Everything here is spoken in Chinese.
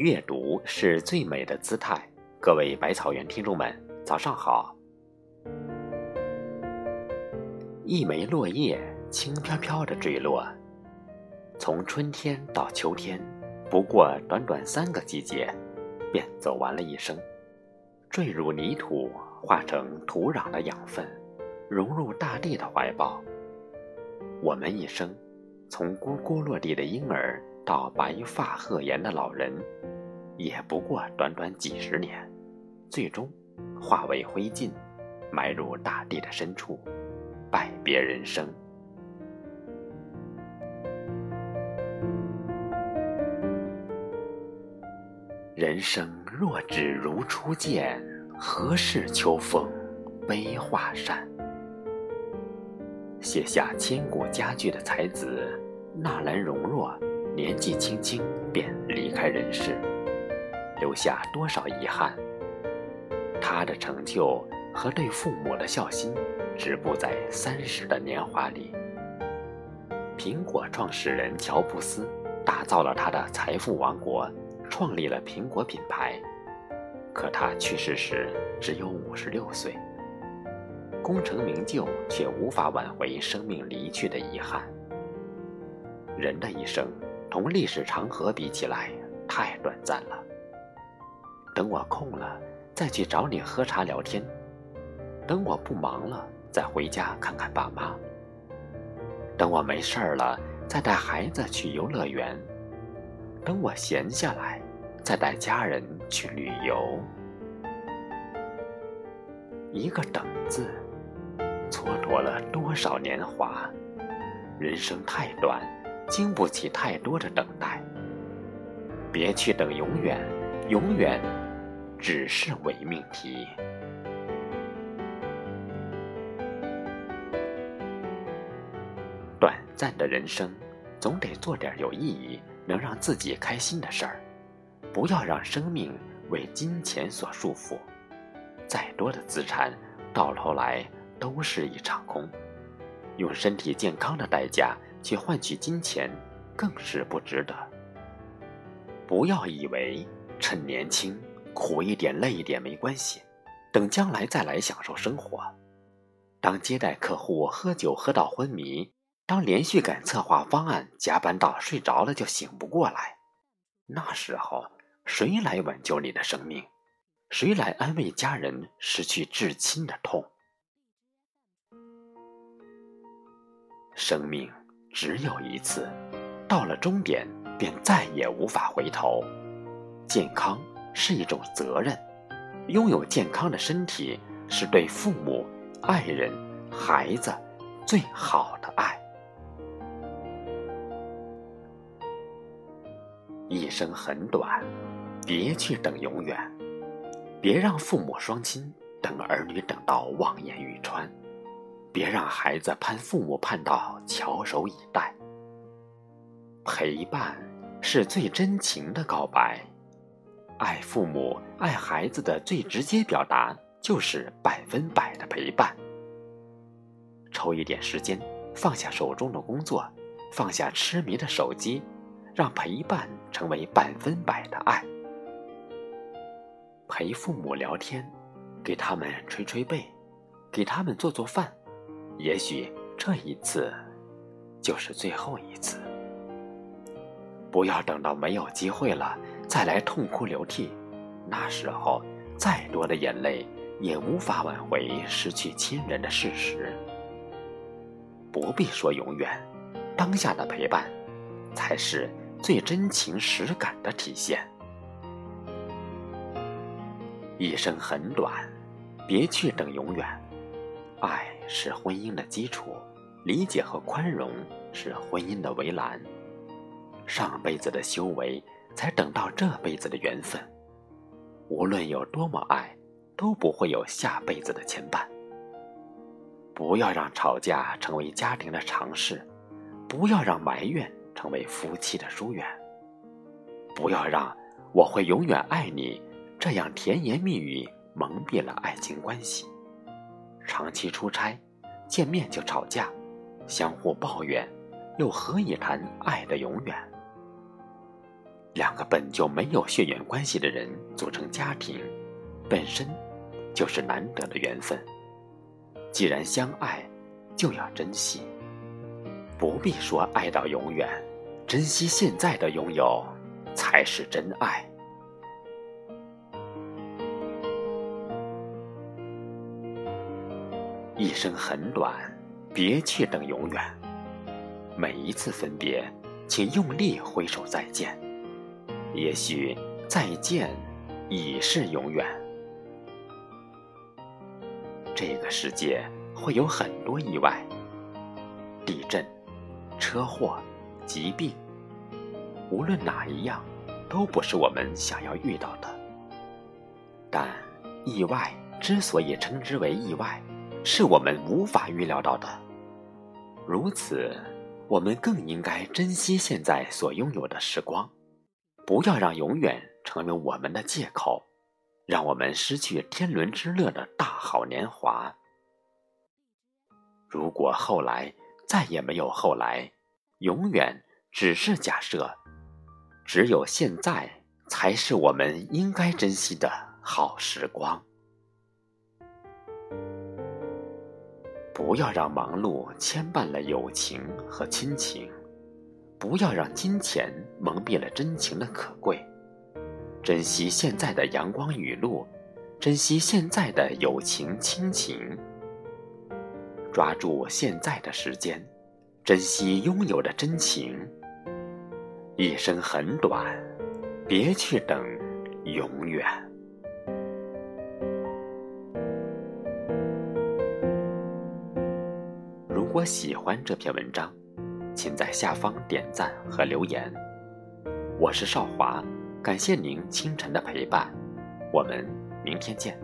阅读是最美的姿态。各位百草园听众们，早上好。一枚落叶轻飘飘的坠落，从春天到秋天，不过短短三个季节，便走完了一生，坠入泥土，化成土壤的养分，融入大地的怀抱。我们一生，从呱呱落地的婴儿到白发鹤颜的老人，也不过短短几十年，最终化为灰烬，埋入大地的深处，拜别人生。人生若只如初见，何事秋风悲画扇？写下千古佳句的才子纳兰容若，年纪轻轻便离开人世，留下多少遗憾？他的成就和对父母的孝心，止步在三十的年华里。苹果创始人乔布斯打造了他的财富王国，创立了苹果品牌，可他去世时只有五十六岁。功成名就，却无法挽回生命离去的遗憾。人的一生，同历史长河比起来，太短暂了。等我空了，再去找你喝茶聊天；等我不忙了，再回家看看爸妈；等我没事儿了，再带孩子去游乐园；等我闲下来，再带家人去旅游。一个“等”字。蹉跎了多少年华？人生太短，经不起太多的等待。别去等永远，永远只是伪命题。短暂的人生，总得做点有意义、能让自己开心的事儿。不要让生命为金钱所束缚。再多的资产，到头来。都是一场空，用身体健康的代价去换取金钱，更是不值得。不要以为趁年轻苦一点、累一点没关系，等将来再来享受生活。当接待客户喝酒喝到昏迷，当连续赶策划方案加班到睡着了就醒不过来，那时候谁来挽救你的生命？谁来安慰家人失去至亲的痛？生命只有一次，到了终点便再也无法回头。健康是一种责任，拥有健康的身体是对父母、爱人、孩子最好的爱。一生很短，别去等永远，别让父母双亲等儿女等到望眼欲穿。别让孩子盼父母盼到翘首以待。陪伴是最真情的告白，爱父母、爱孩子的最直接表达就是百分百的陪伴。抽一点时间，放下手中的工作，放下痴迷的手机，让陪伴成为百分百的爱。陪父母聊天，给他们捶捶背，给他们做做饭。也许这一次就是最后一次。不要等到没有机会了再来痛哭流涕，那时候再多的眼泪也无法挽回失去亲人的事实。不必说永远，当下的陪伴才是最真情实感的体现。一生很短，别去等永远，爱。是婚姻的基础，理解和宽容是婚姻的围栏。上辈子的修为，才等到这辈子的缘分。无论有多么爱，都不会有下辈子的牵绊。不要让吵架成为家庭的常事，不要让埋怨成为夫妻的疏远，不要让我会永远爱你这样甜言蜜语蒙蔽了爱情关系。长期出差，见面就吵架，相互抱怨，又何以谈爱的永远？两个本就没有血缘关系的人组成家庭，本身就是难得的缘分。既然相爱，就要珍惜。不必说爱到永远，珍惜现在的拥有，才是真爱。一生很短，别去等永远。每一次分别，请用力挥手再见。也许再见已是永远。这个世界会有很多意外，地震。车祸、疾病，无论哪一样，都不是我们想要遇到的。但意外之所以称之为意外，是我们无法预料到的。如此，我们更应该珍惜现在所拥有的时光，不要让永远成为我们的借口，让我们失去天伦之乐的大好年华。如果后来再也没有后来。永远只是假设，只有现在才是我们应该珍惜的好时光。不要让忙碌牵绊了友情和亲情，不要让金钱蒙蔽了真情的可贵。珍惜现在的阳光雨露，珍惜现在的友情亲情，抓住现在的时间。珍惜拥有的真情，一生很短，别去等永远。如果喜欢这篇文章，请在下方点赞和留言。我是少华，感谢您清晨的陪伴，我们明天见。